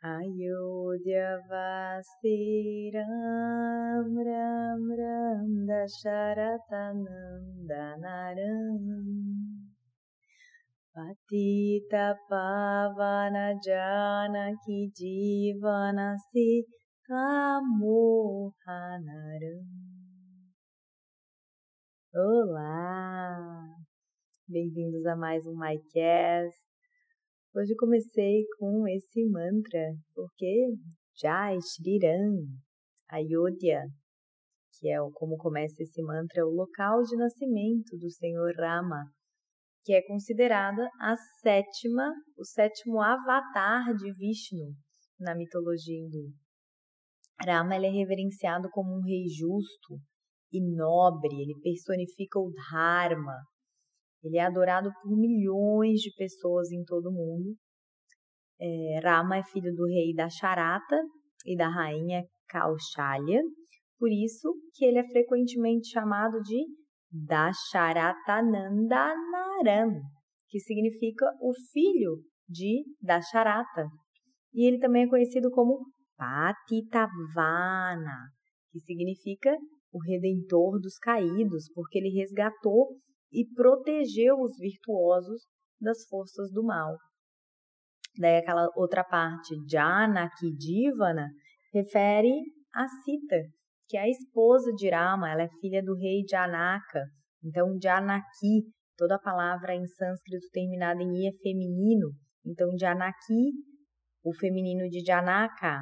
Ayodhyavasi Ram Ram Ram Dasharatanandanaram Patita Pavana Janaki Jivanasi Kamohanaram Olá! Bem-vindos a mais um MyCast. Hoje comecei com esse mantra, porque Jai Shriram, Ayodhya, que é como começa esse mantra, é o local de nascimento do Senhor Rama, que é considerada a sétima, o sétimo avatar de Vishnu na mitologia hindu. Rama é reverenciado como um rei justo e nobre, ele personifica o Dharma, ele é adorado por milhões de pessoas em todo o mundo. É, Rama é filho do rei da Charata e da rainha Kaushalya, por isso que ele é frequentemente chamado de Dasharatanandanaram, que significa o filho de Dasharata. E ele também é conhecido como Patitavana, que significa o redentor dos caídos, porque ele resgatou e protegeu os virtuosos das forças do mal. Daí aquela outra parte, Janaki Divana, refere a Sita, que é a esposa de Rama, ela é filha do rei Janaka. Então, Janaki, toda a palavra em sânscrito terminada em i é feminino. Então, Janaki, o feminino de Janaka,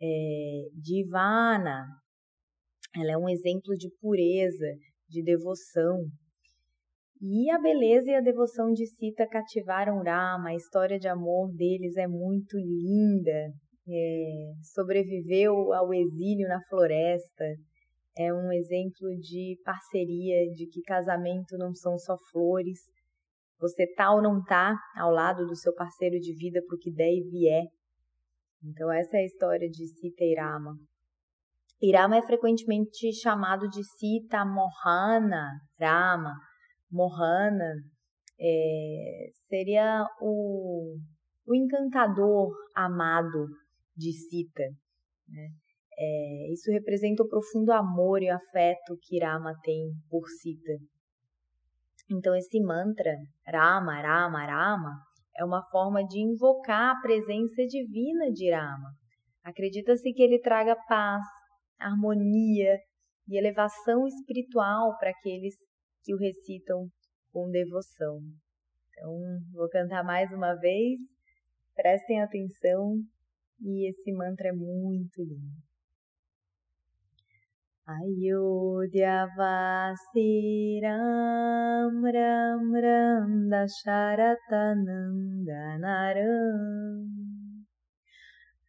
é Divana, ela é um exemplo de pureza, de devoção, e a beleza e a devoção de Sita cativaram Rama, a história de amor deles é muito linda. É, sobreviveu ao exílio na floresta, é um exemplo de parceria, de que casamento não são só flores. Você tá ou não tá ao lado do seu parceiro de vida para o que der e vier. Então essa é a história de Sita e Rama. Irama é frequentemente chamado de Sita Mohana Rama, Mohana é, seria o, o encantador amado de Sita. Né? É, isso representa o profundo amor e afeto que Rama tem por Sita. Então, esse mantra, Rama, Rama, Rama, é uma forma de invocar a presença divina de Rama. Acredita-se que ele traga paz, harmonia e elevação espiritual para aqueles que o recitam com devoção. Então, vou cantar mais uma vez, prestem atenção e esse mantra é muito lindo. Ayodhyavasi Ram Ram Ram Dasharatanandanaram Patita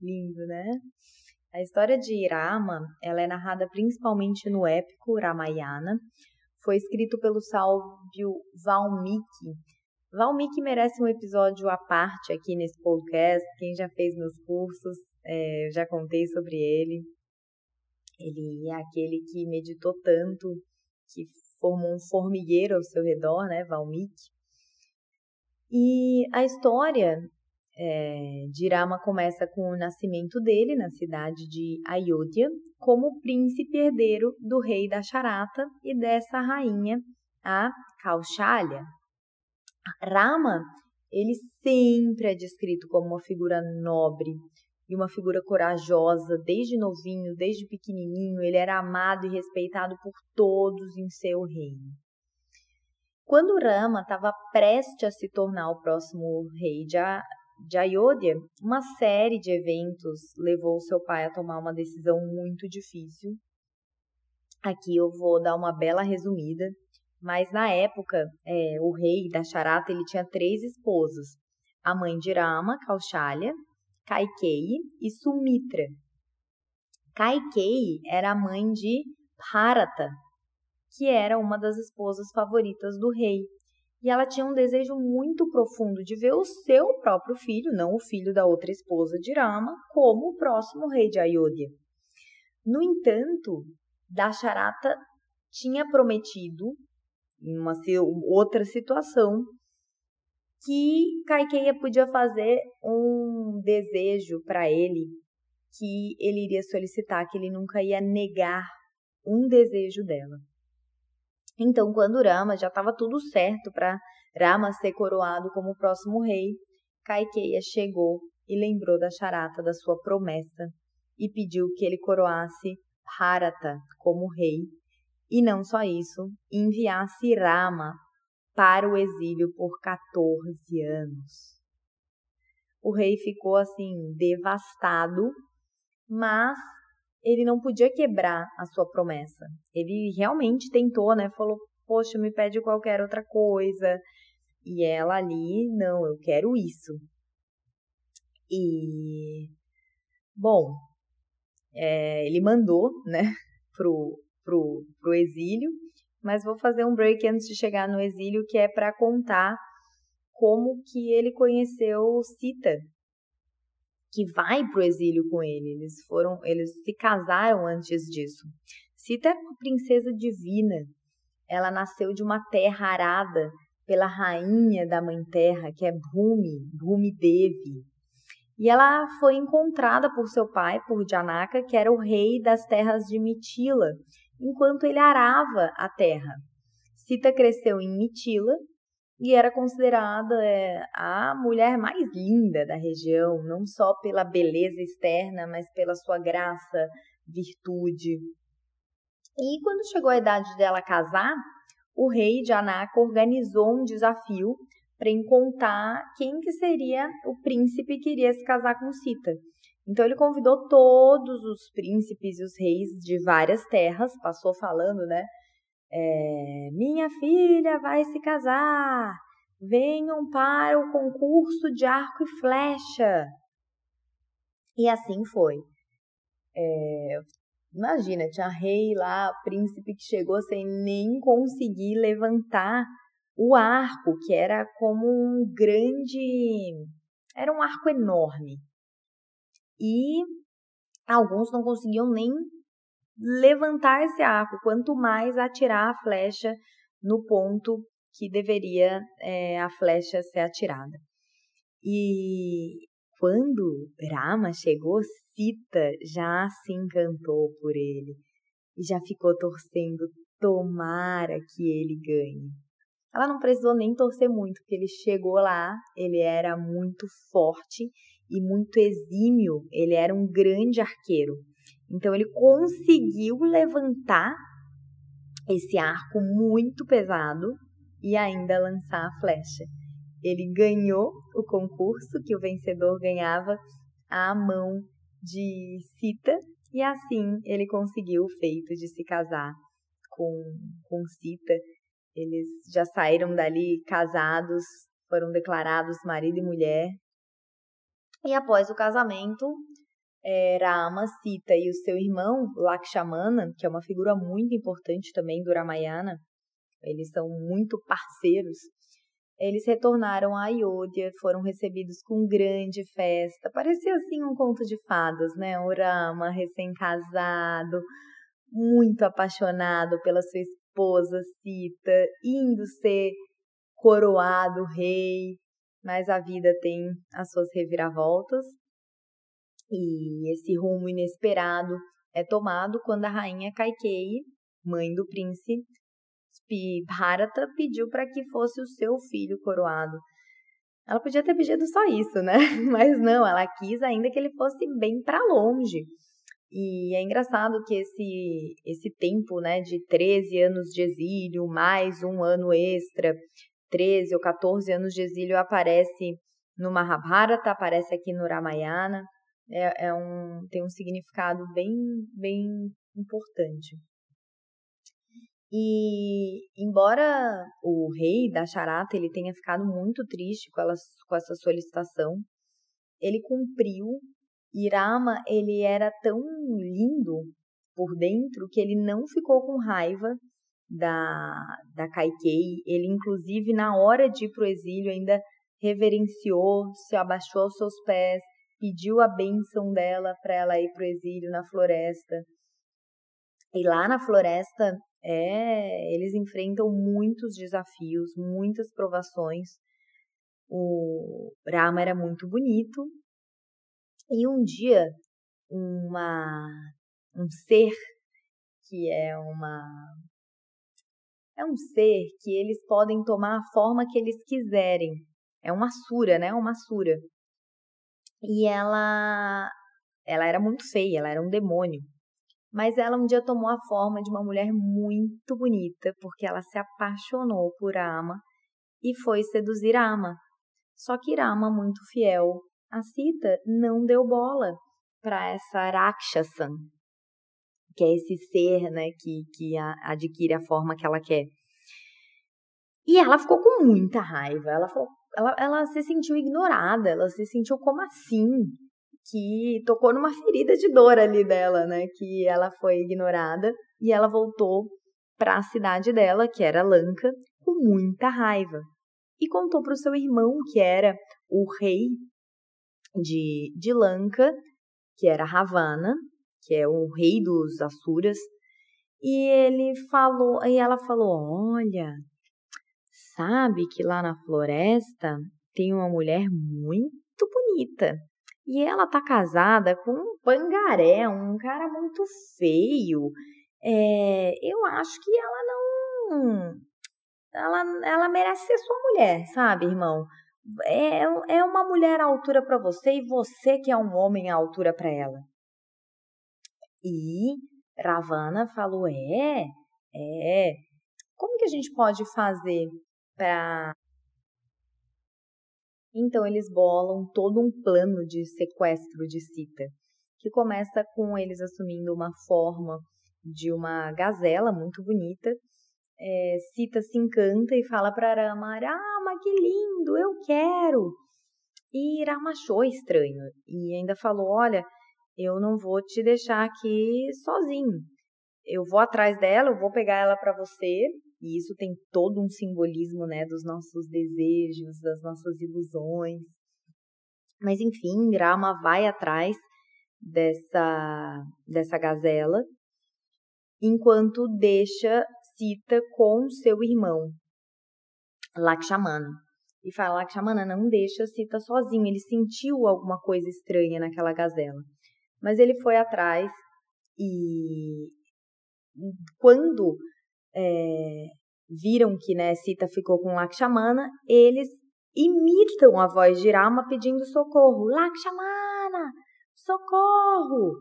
Lindo, né? A história de Irama, ela é narrada principalmente no épico Ramayana. Foi escrito pelo sábio Valmiki. Valmiki merece um episódio à parte aqui nesse podcast. Quem já fez meus cursos, é, eu já contei sobre ele. Ele é aquele que meditou tanto, que formou um formigueiro ao seu redor, né, Valmiki. E a história é, Dirama começa com o nascimento dele na cidade de Ayodhya como príncipe herdeiro do rei da Charata e dessa rainha, a Kaushalya. Rama, ele sempre é descrito como uma figura nobre e uma figura corajosa, desde novinho, desde pequenininho, ele era amado e respeitado por todos em seu reino. Quando Rama estava prestes a se tornar o próximo rei de, de Ayodhya, uma série de eventos levou seu pai a tomar uma decisão muito difícil. Aqui eu vou dar uma bela resumida, mas na época é, o rei da Charata ele tinha três esposas. a mãe de Rama, Kaushalya, Kaikeyi e Sumitra. Kaikeyi era a mãe de Bharata, que era uma das esposas favoritas do rei. E ela tinha um desejo muito profundo de ver o seu próprio filho, não o filho da outra esposa de Rama, como o próximo rei de Ayodhya. No entanto, Dasharata tinha prometido, em uma outra situação, que Kaikeya podia fazer um desejo para ele, que ele iria solicitar, que ele nunca ia negar um desejo dela. Então, quando Rama já estava tudo certo para Rama ser coroado como o próximo rei, Kaikeya chegou e lembrou da charata da sua promessa e pediu que ele coroasse Bharata como rei e não só isso, enviasse Rama para o exílio por 14 anos. O rei ficou assim devastado, mas ele não podia quebrar a sua promessa. Ele realmente tentou, né? Falou: "Poxa, me pede qualquer outra coisa". E ela ali, não, eu quero isso. E bom, é, ele mandou, né, pro, pro, pro exílio, mas vou fazer um break antes de chegar no exílio, que é para contar como que ele conheceu Sita, que vai para o exílio com ele. Eles foram, eles se casaram antes disso. Sita é uma princesa divina. Ela nasceu de uma terra arada pela rainha da mãe terra, que é Bhumi, Bhumi Devi. E ela foi encontrada por seu pai, por Janaka, que era o rei das terras de Mitila, enquanto ele arava a terra. Sita cresceu em Mitila e era considerada é, a mulher mais linda da região, não só pela beleza externa, mas pela sua graça, virtude. E quando chegou a idade dela casar, o rei de Anaka organizou um desafio para encontrar quem que seria o príncipe que iria se casar com Sita. Então ele convidou todos os príncipes e os reis de várias terras, passou falando, né? É, minha filha vai se casar, venham para o concurso de arco e flecha. E assim foi. É, imagina, tinha rei lá, príncipe que chegou sem nem conseguir levantar o arco, que era como um grande. Era um arco enorme. E alguns não conseguiam nem levantar esse arco, quanto mais atirar a flecha no ponto que deveria é, a flecha ser atirada. E quando Rama chegou, Sita já se encantou por ele e já ficou torcendo, tomara que ele ganhe. Ela não precisou nem torcer muito, porque ele chegou lá, ele era muito forte e muito exímio, ele era um grande arqueiro. Então ele conseguiu levantar esse arco muito pesado e ainda lançar a flecha. Ele ganhou o concurso que o vencedor ganhava à mão de Sita e assim ele conseguiu o feito de se casar com, com Sita. Eles já saíram dali casados, foram declarados marido e mulher. E após o casamento, é, Rama, Sita e o seu irmão Lakshmana, que é uma figura muito importante também do Ramayana, eles são muito parceiros. Eles retornaram a Ayodhya, foram recebidos com grande festa. Parecia assim um conto de fadas, né? O Rama, recém-casado, muito apaixonado pela sua esposa Sita, indo ser coroado rei. Mas a vida tem as suas reviravoltas e esse rumo inesperado é tomado quando a rainha Kaikeyi, mãe do príncipe Bharata, pediu para que fosse o seu filho coroado. Ela podia ter pedido só isso, né? Mas não, ela quis ainda que ele fosse bem para longe. E é engraçado que esse, esse tempo né, de 13 anos de exílio, mais um ano extra, 13 ou 14 anos de exílio, aparece no Mahabharata, aparece aqui no Ramayana é, é um, tem um significado bem, bem importante. E embora o rei da Charata ele tenha ficado muito triste com, ela, com essa solicitação, ele cumpriu. Irama ele era tão lindo por dentro que ele não ficou com raiva da, da Kaikei. Ele, inclusive, na hora de ir para o exílio, ainda reverenciou, se abaixou aos seus pés, pediu a bênção dela para ela ir para o exílio na floresta. E lá na floresta, é, eles enfrentam muitos desafios, muitas provações. O Rama era muito bonito. E um dia, uma, um ser que é uma é um ser que eles podem tomar a forma que eles quiserem. É uma sura, né? Uma sura. E ela ela era muito feia, ela era um demônio. Mas ela um dia tomou a forma de uma mulher muito bonita, porque ela se apaixonou por Ama e foi seduzir Ama. Só que Rama, muito fiel a Sita, não deu bola para essa Rakshasan, que é esse ser né, que, que adquire a forma que ela quer. E ela ficou com muita raiva. Ela, falou, ela, ela se sentiu ignorada, ela se sentiu como assim? Que tocou numa ferida de dor ali dela, né? Que ela foi ignorada e ela voltou para a cidade dela, que era Lanka, com muita raiva. E contou para o seu irmão, que era o rei de, de Lanka, que era Ravana, que é o rei dos Asuras, e ele falou, e ela falou: "Olha, sabe que lá na floresta tem uma mulher muito bonita. E ela tá casada com um pangaré, um cara muito feio. É, eu acho que ela não. Ela, ela merece ser sua mulher, sabe, irmão? É, é uma mulher à altura para você e você que é um homem à altura para ela. E Ravana falou: É, é. Como que a gente pode fazer para. Então eles bolam todo um plano de sequestro de Sita, que começa com eles assumindo uma forma de uma gazela muito bonita. É, Sita se encanta e fala para Rama: Rama, que lindo, eu quero. E Rama achou estranho e ainda falou: Olha, eu não vou te deixar aqui sozinho. Eu vou atrás dela, eu vou pegar ela para você. E isso tem todo um simbolismo, né, dos nossos desejos, das nossas ilusões. Mas enfim, Rama vai atrás dessa dessa gazela, enquanto deixa Sita com seu irmão Lakshmana. E fala, Lakshmana, não deixa Sita sozinho. Ele sentiu alguma coisa estranha naquela gazela. Mas ele foi atrás e quando é, viram que né, Sita ficou com Lakshmana, eles imitam a voz de Rama pedindo socorro. Lakshmana, socorro!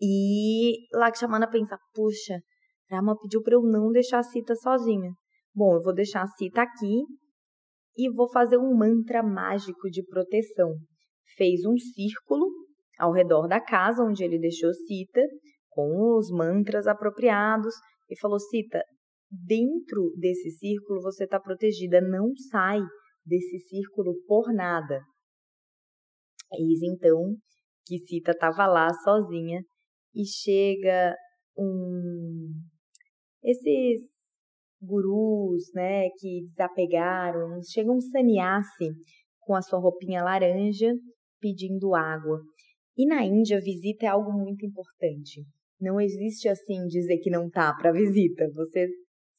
E Lakshmana pensa, puxa, Rama pediu para eu não deixar Sita sozinha. Bom, eu vou deixar a Sita aqui e vou fazer um mantra mágico de proteção. Fez um círculo ao redor da casa onde ele deixou Sita, com os mantras apropriados, e falou: Sita, dentro desse círculo você está protegida, não sai desse círculo por nada. Eis então que Sita estava lá sozinha e chega um esses gurus, né, que desapegaram, chega um sannyasi com a sua roupinha laranja pedindo água. E na Índia, visita é algo muito importante. Não existe assim dizer que não tá para visita. Você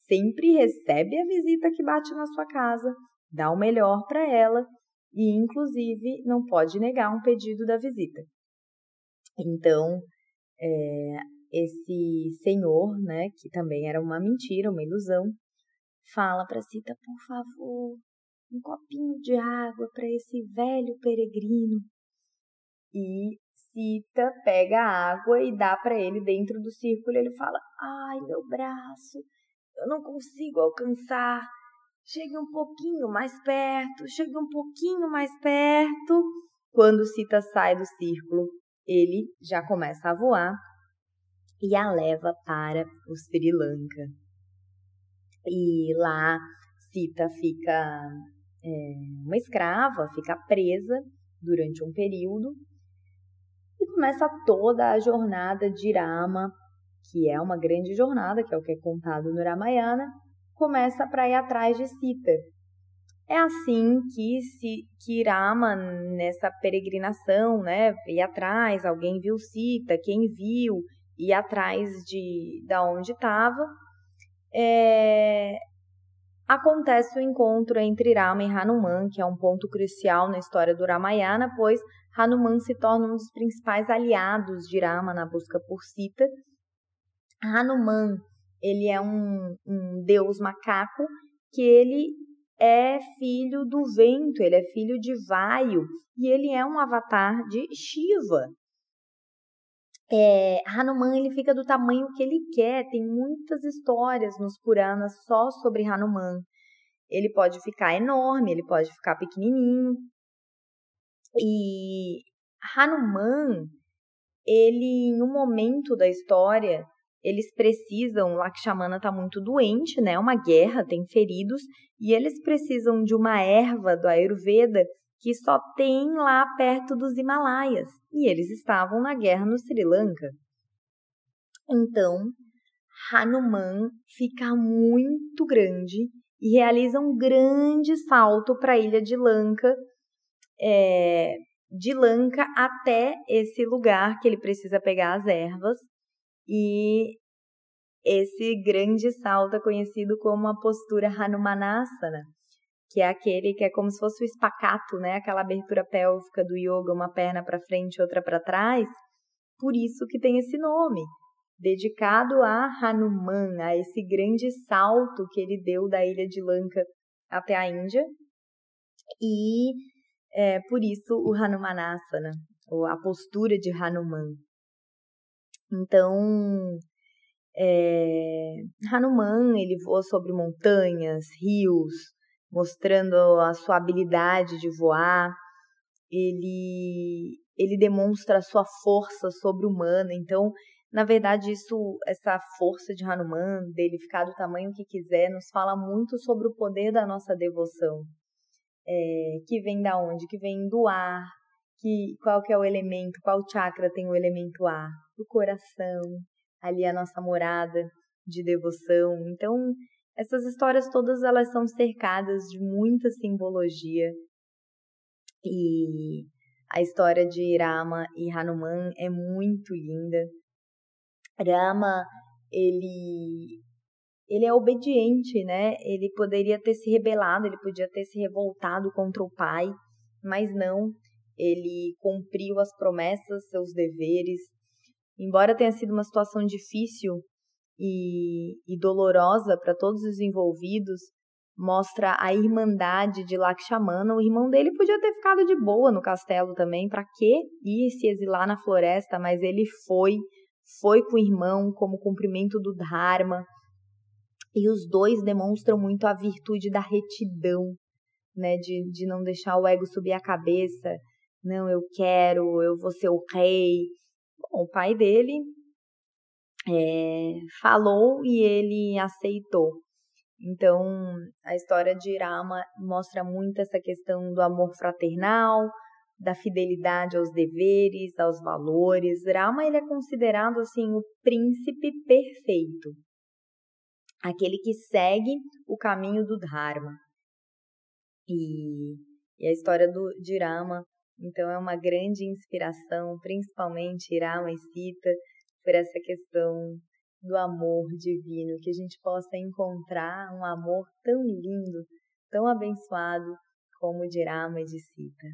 sempre recebe a visita que bate na sua casa, dá o melhor para ela e, inclusive, não pode negar um pedido da visita. Então, é, esse senhor, né, que também era uma mentira, uma ilusão, fala para Sita, por favor, um copinho de água para esse velho peregrino. E Sita pega a água e dá para ele dentro do círculo. Ele fala: Ai, meu braço, eu não consigo alcançar. Chegue um pouquinho mais perto, chegue um pouquinho mais perto. Quando Sita sai do círculo, ele já começa a voar e a leva para o Sri Lanka. E lá Sita fica é, uma escrava, fica presa durante um período começa toda a jornada de Rama, que é uma grande jornada, que é o que é contado no Ramayana, começa para ir atrás de Sita. É assim que se que Rama nessa peregrinação, né, ir atrás, alguém viu Sita, quem viu, ir atrás de da onde estava. É, acontece o encontro entre Rama e Hanuman, que é um ponto crucial na história do Ramayana, pois Hanuman se torna um dos principais aliados de Rama na busca por Sita. Hanuman, ele é um, um deus macaco que ele é filho do vento, ele é filho de Vaio e ele é um avatar de Shiva. É, Hanuman ele fica do tamanho que ele quer, tem muitas histórias nos Puranas só sobre Hanuman. Ele pode ficar enorme, ele pode ficar pequenininho. E Hanuman, ele em um momento da história, eles precisam, Lakshmana está muito doente, né? Uma guerra, tem feridos, e eles precisam de uma erva do Ayurveda que só tem lá perto dos Himalaias. E eles estavam na guerra no Sri Lanka. Então, Hanuman fica muito grande e realiza um grande salto para a ilha de Lanka, é, de Lanka até esse lugar que ele precisa pegar as ervas. E esse grande salto é conhecido como a postura Hanumanasana, que é aquele que é como se fosse o espacato, né? Aquela abertura pélvica do yoga, uma perna para frente, outra para trás. Por isso que tem esse nome, dedicado a Hanuman, a esse grande salto que ele deu da ilha de Lanka até a Índia. E é, por isso o Hanumanasana, ou a postura de Hanuman. Então, é, Hanuman ele voa sobre montanhas, rios, mostrando a sua habilidade de voar. Ele ele demonstra a sua força sobre-humana. Então, na verdade, isso essa força de Hanuman, dele ficar do tamanho que quiser, nos fala muito sobre o poder da nossa devoção. É, que vem da onde? Que vem do ar. Que, qual que é o elemento? Qual chakra tem o elemento ar? Do coração. Ali é a nossa morada de devoção. Então, essas histórias todas elas são cercadas de muita simbologia e a história de Rama e Hanuman é muito linda. Rama, ele ele é obediente, né? Ele poderia ter se rebelado, ele podia ter se revoltado contra o pai, mas não. Ele cumpriu as promessas, seus deveres. Embora tenha sido uma situação difícil e, e dolorosa para todos os envolvidos, mostra a irmandade de Lakshmana. O irmão dele podia ter ficado de boa no castelo também, para que ir se exilar na floresta, mas ele foi, foi com o irmão como cumprimento do Dharma. E os dois demonstram muito a virtude da retidão, né, de, de não deixar o ego subir a cabeça. Não, eu quero, eu vou ser o rei. Bom, o pai dele é, falou e ele aceitou. Então, a história de Rama mostra muito essa questão do amor fraternal, da fidelidade aos deveres, aos valores. Rama ele é considerado assim o príncipe perfeito, aquele que segue o caminho do Dharma. E, e a história do, de Rama, então, é uma grande inspiração, principalmente Rama e Sita, por essa questão do amor divino, que a gente possa encontrar um amor tão lindo, tão abençoado como e de Sita.